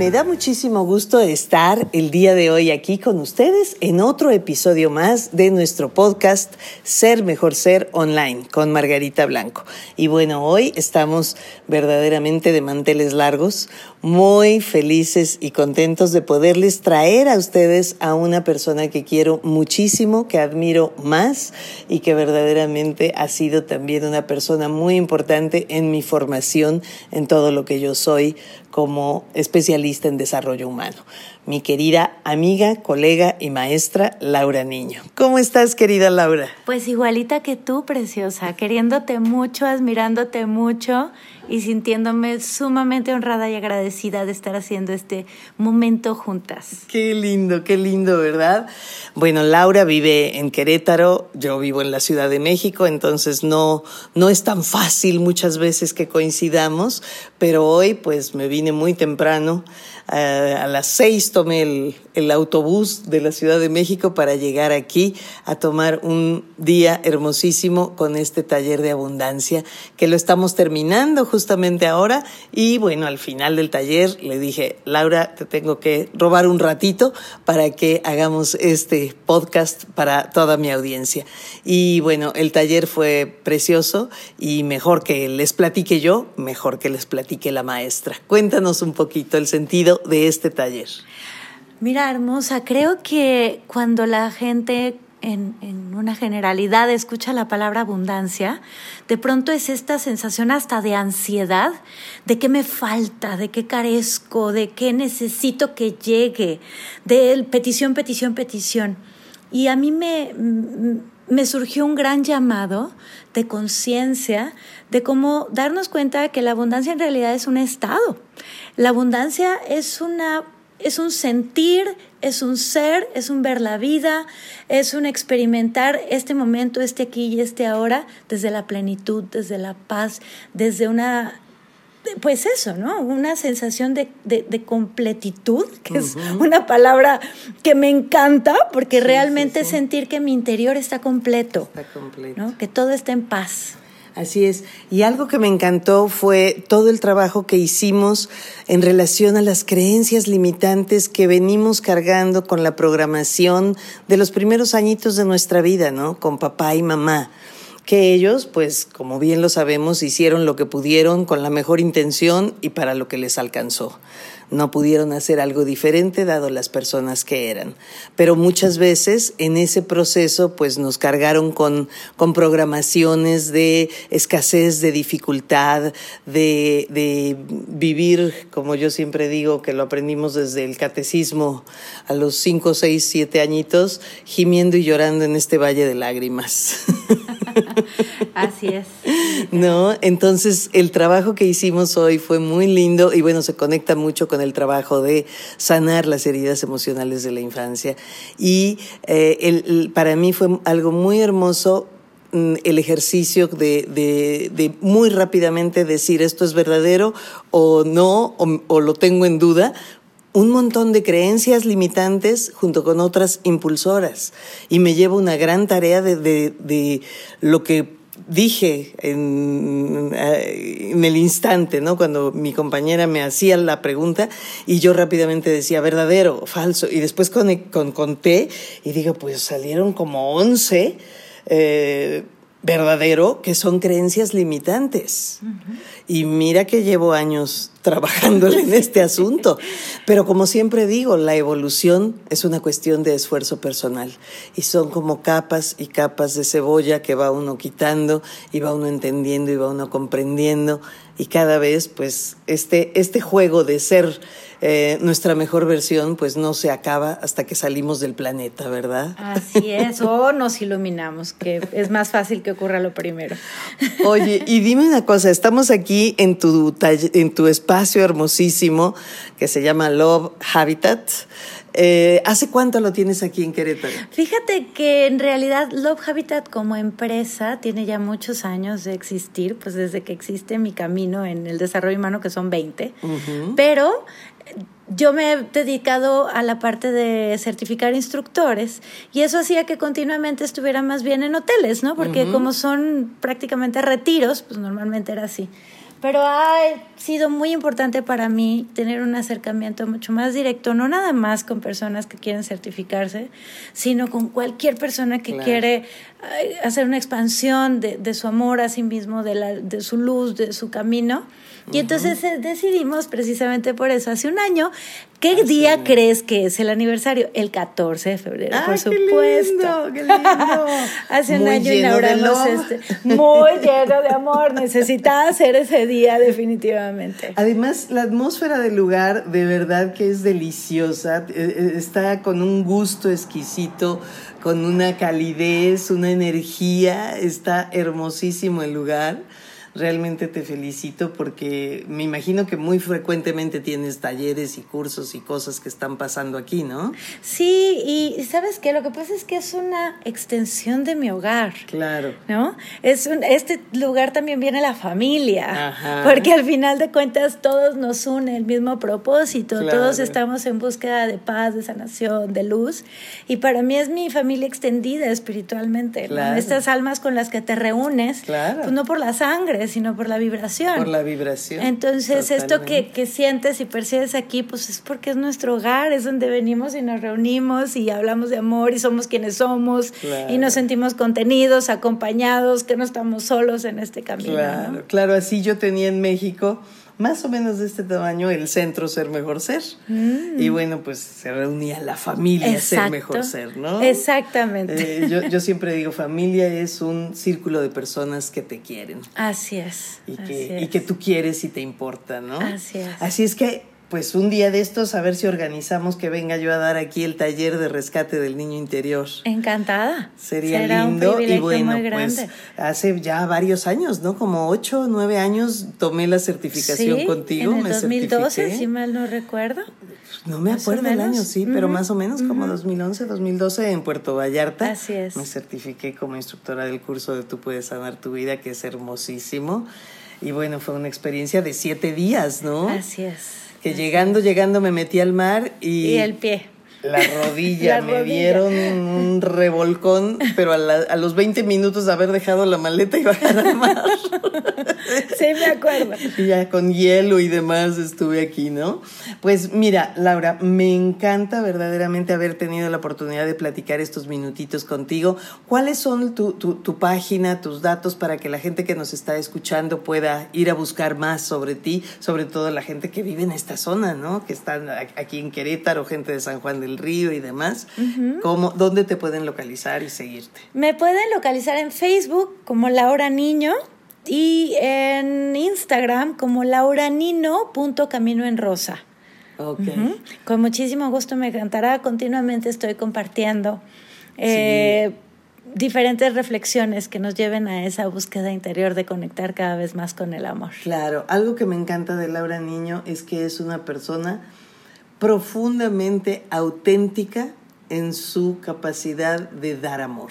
Me da muchísimo gusto estar el día de hoy aquí con ustedes en otro episodio más de nuestro podcast Ser Mejor Ser Online con Margarita Blanco. Y bueno, hoy estamos verdaderamente de manteles largos, muy felices y contentos de poderles traer a ustedes a una persona que quiero muchísimo, que admiro más y que verdaderamente ha sido también una persona muy importante en mi formación, en todo lo que yo soy como especialista en desarrollo humano. Mi querida amiga, colega y maestra Laura Niño. ¿Cómo estás, querida Laura? Pues igualita que tú, preciosa, queriéndote mucho, admirándote mucho y sintiéndome sumamente honrada y agradecida de estar haciendo este momento juntas. Qué lindo, qué lindo, ¿verdad? Bueno, Laura vive en Querétaro, yo vivo en la Ciudad de México, entonces no, no es tan fácil muchas veces que coincidamos, pero hoy pues me vine muy temprano, eh, a las seis tomé el, el autobús de la Ciudad de México para llegar aquí a tomar un día hermosísimo con este taller de abundancia que lo estamos terminando justamente ahora y bueno, al final del taller le dije, Laura, te tengo que robar un ratito para que hagamos este podcast para toda mi audiencia. Y bueno, el taller fue precioso y mejor que les platique yo, mejor que les platique la maestra. Cuéntanos un poquito el sentido de este taller. Mira, hermosa, creo que cuando la gente en, en, una generalidad escucha la palabra abundancia, de pronto es esta sensación hasta de ansiedad, de qué me falta, de qué carezco, de qué necesito que llegue, de petición, petición, petición. Y a mí me, me surgió un gran llamado de conciencia de cómo darnos cuenta de que la abundancia en realidad es un estado. La abundancia es una es un sentir, es un ser, es un ver la vida, es un experimentar este momento, este aquí y este ahora, desde la plenitud, desde la paz, desde una, pues eso, ¿no? Una sensación de, de, completitud, que es una palabra que me encanta, porque realmente sentir que mi interior está completo, está completo. ¿no? Que todo está en paz. Así es. Y algo que me encantó fue todo el trabajo que hicimos en relación a las creencias limitantes que venimos cargando con la programación de los primeros añitos de nuestra vida, ¿no? Con papá y mamá que ellos, pues, como bien lo sabemos, hicieron lo que pudieron con la mejor intención y para lo que les alcanzó no pudieron hacer algo diferente dado las personas que eran. Pero muchas veces en ese proceso pues nos cargaron con, con programaciones de escasez, de dificultad, de, de vivir, como yo siempre digo, que lo aprendimos desde el catecismo a los cinco, seis, siete añitos, gimiendo y llorando en este valle de lágrimas. Así es. ¿No? Entonces, el trabajo que hicimos hoy fue muy lindo y bueno, se conecta mucho con el trabajo de sanar las heridas emocionales de la infancia. Y eh, el, para mí fue algo muy hermoso mm, el ejercicio de, de, muy rápidamente decir esto es verdadero o no, o lo tengo en duda, un montón de creencias limitantes junto con otras impulsoras. Y me llevo una gran tarea de, de, de lo que dije en, eh, en, el instante, ¿no? Cuando mi compañera me hacía la pregunta y yo rápidamente decía verdadero, falso. Y después con, con, conté y digo, pues salieron como once. Eh, verdadero, que son creencias limitantes. Uh -huh. Y mira que llevo años trabajando en este asunto. Pero como siempre digo, la evolución es una cuestión de esfuerzo personal. Y son como capas y capas de cebolla que va uno quitando y va uno entendiendo y va uno comprendiendo. Y cada vez pues este, este juego de ser eh, nuestra mejor versión pues no se acaba hasta que salimos del planeta, ¿verdad? Así es, o nos iluminamos, que es más fácil que ocurra lo primero. Oye, y dime una cosa, estamos aquí en tu, en tu espacio hermosísimo que se llama Love Habitat. Eh, ¿Hace cuánto lo tienes aquí en Querétaro? Fíjate que en realidad Love Habitat como empresa tiene ya muchos años de existir, pues desde que existe mi camino en el desarrollo humano, que son 20, pero yo me he dedicado a la parte de certificar instructores y eso hacía que continuamente estuviera más bien en hoteles, ¿no? Porque como son prácticamente retiros, pues normalmente era así. Pero ha sido muy importante para mí tener un acercamiento mucho más directo, no nada más con personas que quieren certificarse, sino con cualquier persona que quiere hacer una expansión de, de, su amor a sí mismo, de, la, de su luz, de su camino. Y entonces eh, decidimos precisamente por eso, hace un año, ¿qué día crees que es el aniversario? El 14 de febrero, por supuesto. Qué lindo, qué lindo. hace un año inauguramos este. Muy lleno de amor. Necesitaba hacer ese día definitivamente. Además, la atmósfera del lugar de verdad que es deliciosa. Eh, eh, está con un gusto exquisito con una calidez, una energía, está hermosísimo el lugar realmente te felicito porque me imagino que muy frecuentemente tienes talleres y cursos y cosas que están pasando aquí, ¿no? Sí, y sabes qué, lo que pasa es que es una extensión de mi hogar. Claro. ¿No? Es un, este lugar también viene la familia, Ajá. porque al final de cuentas todos nos une el mismo propósito, todos estamos en búsqueda de paz, de sanación, de luz, y para mí es mi familia extendida espiritualmente, claro. Estas almas con las que te reúnes, claro. pues no por la sangre, sino por la vibración. Por la vibración. Entonces, esto que, que, sientes y percibes aquí, pues es porque es nuestro hogar, es donde venimos y nos reunimos y hablamos de amor y somos quienes somos y nos sentimos contenidos, acompañados, que no estamos solos en este camino. Claro, claro, así yo tenía en México más o menos de este tamaño el centro Ser Mejor Ser. Mm. Y bueno, pues se reunía la familia Ser Mejor Ser, ¿no? Exactamente. Eh, yo, yo, siempre digo, familia es un círculo de personas que te quieren. Así es. Y que, Y que tú quieres y te importa, ¿no? Así es. Así es que pues un día de estos a ver si organizamos que venga yo a dar aquí el taller de rescate del niño interior. Encantada. Sería lindo y bueno, pues hace ya varios años, ¿no? Como ocho, nueve años tomé la certificación contigo. En el 2012, si mal no recuerdo. No me acuerdo el año, sí, pero más o menos como 2011, 2012 en Puerto Vallarta. Así es. Me certifiqué como instructora del curso de Tú puedes sanar tu vida, que es hermosísimo. Y bueno, fue una experiencia de siete días, ¿no? Así es que llegando, llegando me metí al mar y... Y el pie. La rodilla, me dieron un revolcón, pero a, a, los 20 minutos de haber dejado la maleta y bajar al mar. Sí, me acuerdo. Y ya con hielo y demás estuve aquí, ¿no? Pues mira, Laura, me encanta verdaderamente haber tenido la oportunidad de platicar estos minutitos contigo. ¿Cuáles son tu, tu, tu página, tus datos para que la gente que nos está escuchando pueda ir a buscar más sobre ti, sobre todo la gente que vive en esta zona, ¿no? Que están aquí en Querétaro, gente de San Juan del Río y demás. ¿Cómo, ¿Dónde te pueden localizar y seguirte? Me pueden localizar en Facebook como Laura Niño y en Instagram como lauranino.camino en rosa. Okay. Con muchísimo gusto me encantará. Continuamente estoy compartiendo eh, sí. diferentes reflexiones que nos lleven a esa búsqueda interior de conectar cada vez más con el amor. Claro, algo que me encanta de Laura Niño es que es una persona profundamente auténtica en su capacidad de dar amor.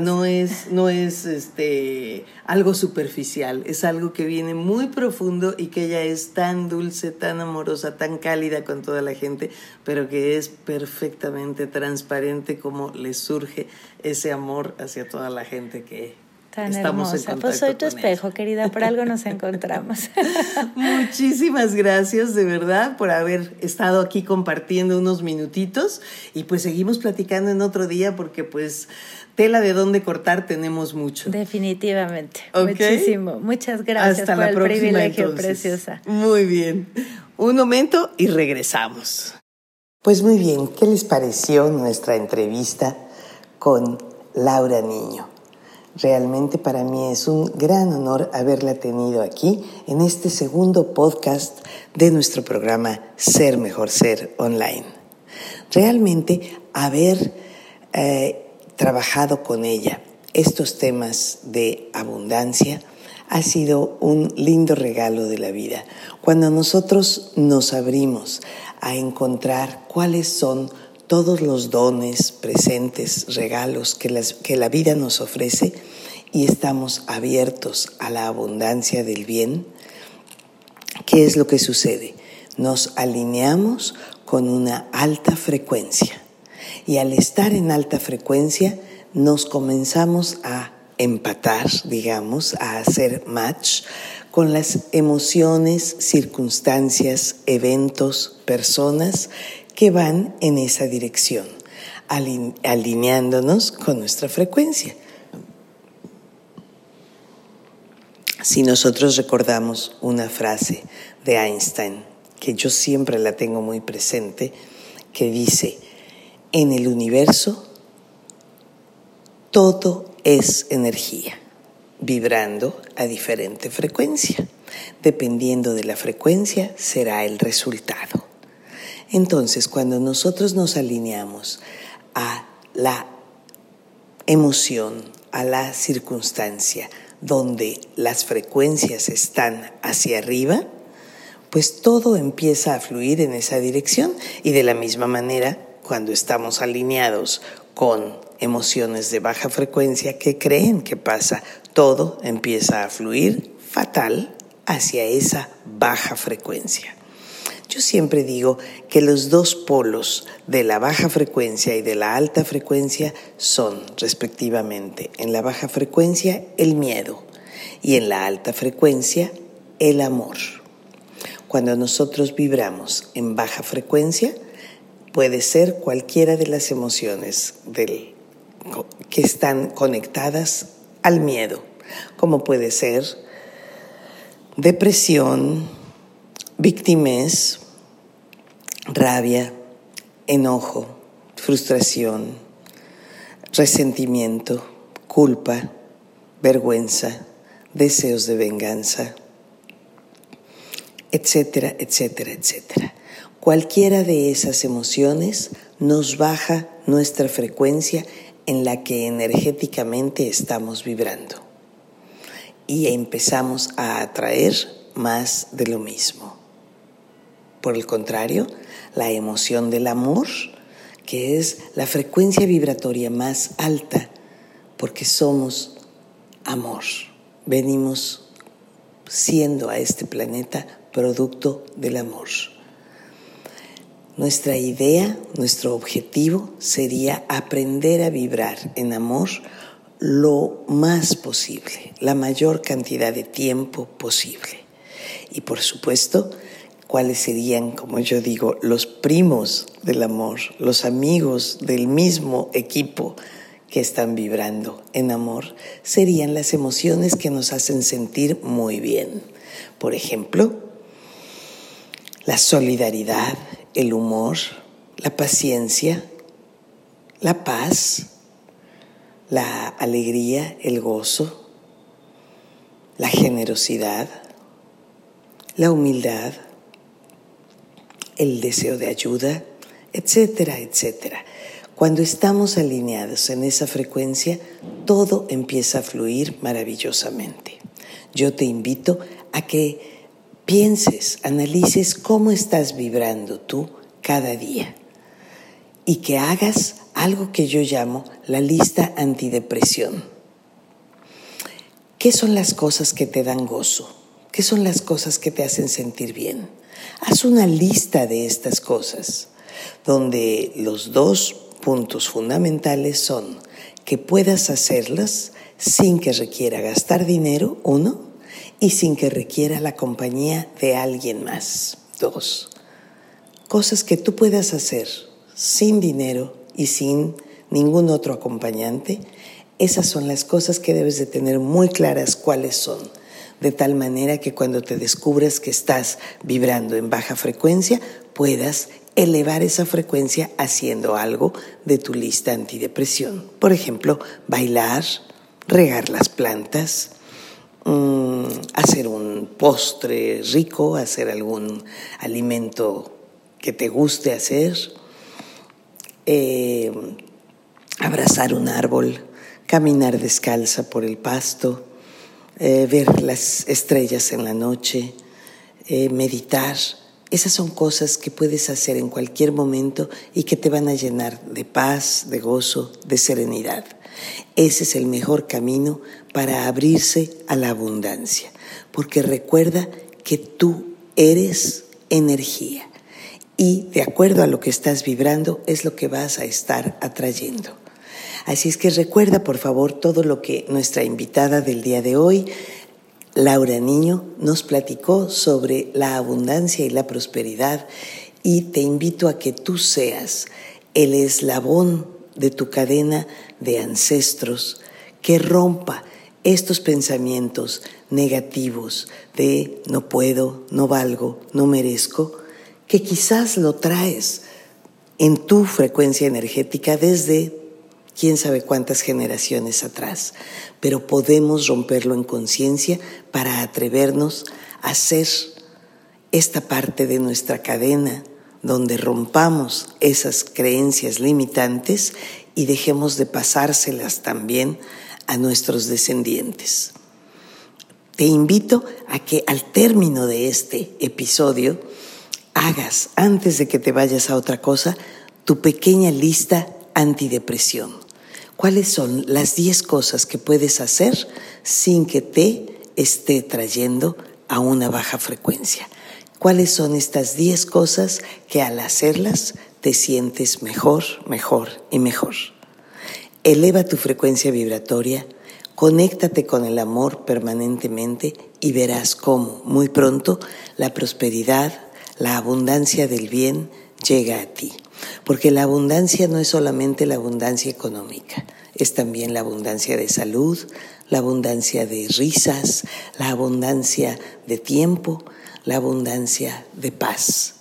No es, no es este, algo superficial, es algo que viene muy profundo y que ella es tan dulce, tan amorosa, tan cálida con toda la gente, pero que es perfectamente transparente como le surge ese amor hacia toda la gente que, Tan Estamos hermosa. pues soy tu espejo, querida, por algo nos encontramos. Muchísimas gracias de verdad por haber estado aquí compartiendo unos minutitos y pues seguimos platicando en otro día porque pues tela de dónde cortar tenemos mucho. Definitivamente. ¿Okay? Muchísimo. Muchas gracias Hasta por la el próxima, privilegio, entonces. preciosa. Muy bien. Un momento y regresamos. Pues muy bien, ¿qué les pareció nuestra entrevista con Laura Niño? Realmente para mí es un gran honor haberla tenido aquí en este segundo podcast de nuestro programa Ser Mejor Ser Online. Realmente haber eh, trabajado con ella estos temas de abundancia ha sido un lindo regalo de la vida. Cuando nosotros nos abrimos a encontrar cuáles son todos los dones, presentes, regalos que, que la vida nos ofrece y estamos abiertos a la abundancia del bien, ¿qué es lo que sucede? Nos alineamos con una alta frecuencia y al estar en alta frecuencia nos comenzamos a empatar, digamos, a hacer match con las emociones, circunstancias, eventos, personas que van en esa dirección, alineándonos con nuestra frecuencia. Si nosotros recordamos una frase de Einstein, que yo siempre la tengo muy presente, que dice, en el universo todo es energía, vibrando a diferente frecuencia. Dependiendo de la frecuencia será el resultado. Entonces, cuando nosotros nos alineamos a la emoción, a la circunstancia, donde las frecuencias están hacia arriba, pues todo empieza a fluir en esa dirección y de la misma manera, cuando estamos alineados con emociones de baja frecuencia, ¿qué creen que pasa? Todo empieza a fluir fatal hacia esa baja frecuencia. Yo siempre digo que los dos polos de la baja frecuencia y de la alta frecuencia son, respectivamente, en la baja frecuencia el miedo y en la alta frecuencia el amor. Cuando nosotros vibramos en baja frecuencia, puede ser cualquiera de las emociones que están conectadas al miedo, como puede ser depresión, Víctimas, rabia, enojo, frustración, resentimiento, culpa, vergüenza, deseos de venganza, etcétera, etcétera, etcétera. Cualquiera de esas emociones nos baja nuestra frecuencia en la que energéticamente estamos vibrando y empezamos a atraer más de lo mismo. Por el contrario, la emoción del amor, que es la frecuencia vibratoria más alta, porque somos amor. Venimos siendo a este planeta producto del amor. Nuestra idea, nuestro objetivo sería aprender a vibrar en amor lo más posible, la mayor cantidad de tiempo posible. Y por supuesto, cuáles serían, como yo digo, los primos del amor, los amigos del mismo equipo que están vibrando en amor, serían las emociones que nos hacen sentir muy bien. Por ejemplo, la solidaridad, el humor, la paciencia, la paz, la alegría, el gozo, la generosidad, la humildad, el deseo de ayuda, etcétera, etcétera. Cuando estamos alineados en esa frecuencia, todo empieza a fluir maravillosamente. Yo te invito a que pienses, analices cómo estás vibrando tú cada día y que hagas algo que yo llamo la lista antidepresión. ¿Qué son las cosas que te dan gozo? ¿Qué son las cosas que te hacen sentir bien? Haz una lista de estas cosas, donde los dos puntos fundamentales son que puedas hacerlas sin que requiera gastar dinero, uno, y sin que requiera la compañía de alguien más, dos. Cosas que tú puedas hacer sin dinero y sin ningún otro acompañante, esas son las cosas que debes de tener muy claras cuáles son de tal manera que cuando te descubras que estás vibrando en baja frecuencia, puedas elevar esa frecuencia haciendo algo de tu lista antidepresión. Por ejemplo, bailar, regar las plantas, mm, hacer un postre rico, hacer algún alimento que te guste hacer, eh, abrazar un árbol, caminar descalza por el pasto, eh, ver las estrellas en la noche, eh, meditar. Esas son cosas que puedes hacer en cualquier momento y que te van a llenar de paz, de gozo, de serenidad. Ese es el mejor camino para abrirse a la abundancia, porque recuerda que tú eres energía y de acuerdo a lo que estás vibrando es lo que vas a estar atrayendo. Así es que recuerda por favor todo lo que nuestra invitada del día de hoy, Laura Niño, nos platicó sobre la abundancia y la prosperidad. Y te invito a que tú seas el eslabón de tu cadena de ancestros que rompa estos pensamientos negativos de no puedo, no valgo, no merezco, que quizás lo traes en tu frecuencia energética desde quién sabe cuántas generaciones atrás, pero podemos romperlo en conciencia para atrevernos a ser esta parte de nuestra cadena donde rompamos esas creencias limitantes y dejemos de pasárselas también a nuestros descendientes. Te invito a que al término de este episodio hagas, antes de que te vayas a otra cosa, tu pequeña lista antidepresión. ¿Cuáles son las 10 cosas que puedes hacer sin que te esté trayendo a una baja frecuencia? ¿Cuáles son estas 10 cosas que al hacerlas te sientes mejor, mejor y mejor? Eleva tu frecuencia vibratoria, conéctate con el amor permanentemente y verás cómo muy pronto la prosperidad, la abundancia del bien llega a ti. Porque la abundancia no es solamente la abundancia económica, es también la abundancia de salud, la abundancia de risas, la abundancia de tiempo, la abundancia de paz.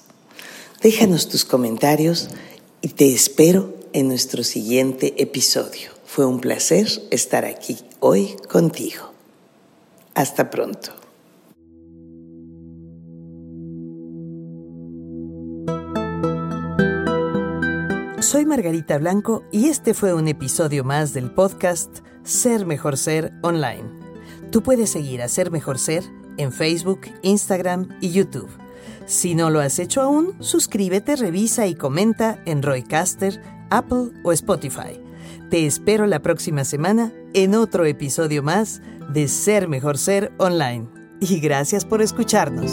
Déjanos tus comentarios y te espero en nuestro siguiente episodio. Fue un placer estar aquí hoy contigo. Hasta pronto. Soy Margarita Blanco y este fue un episodio más del podcast Ser Mejor Ser Online. Tú puedes seguir a Ser Mejor Ser en Facebook, Instagram y YouTube. Si no lo has hecho aún, suscríbete, revisa y comenta en Roycaster, Apple o Spotify. Te espero la próxima semana en otro episodio más de Ser Mejor Ser Online. Y gracias por escucharnos.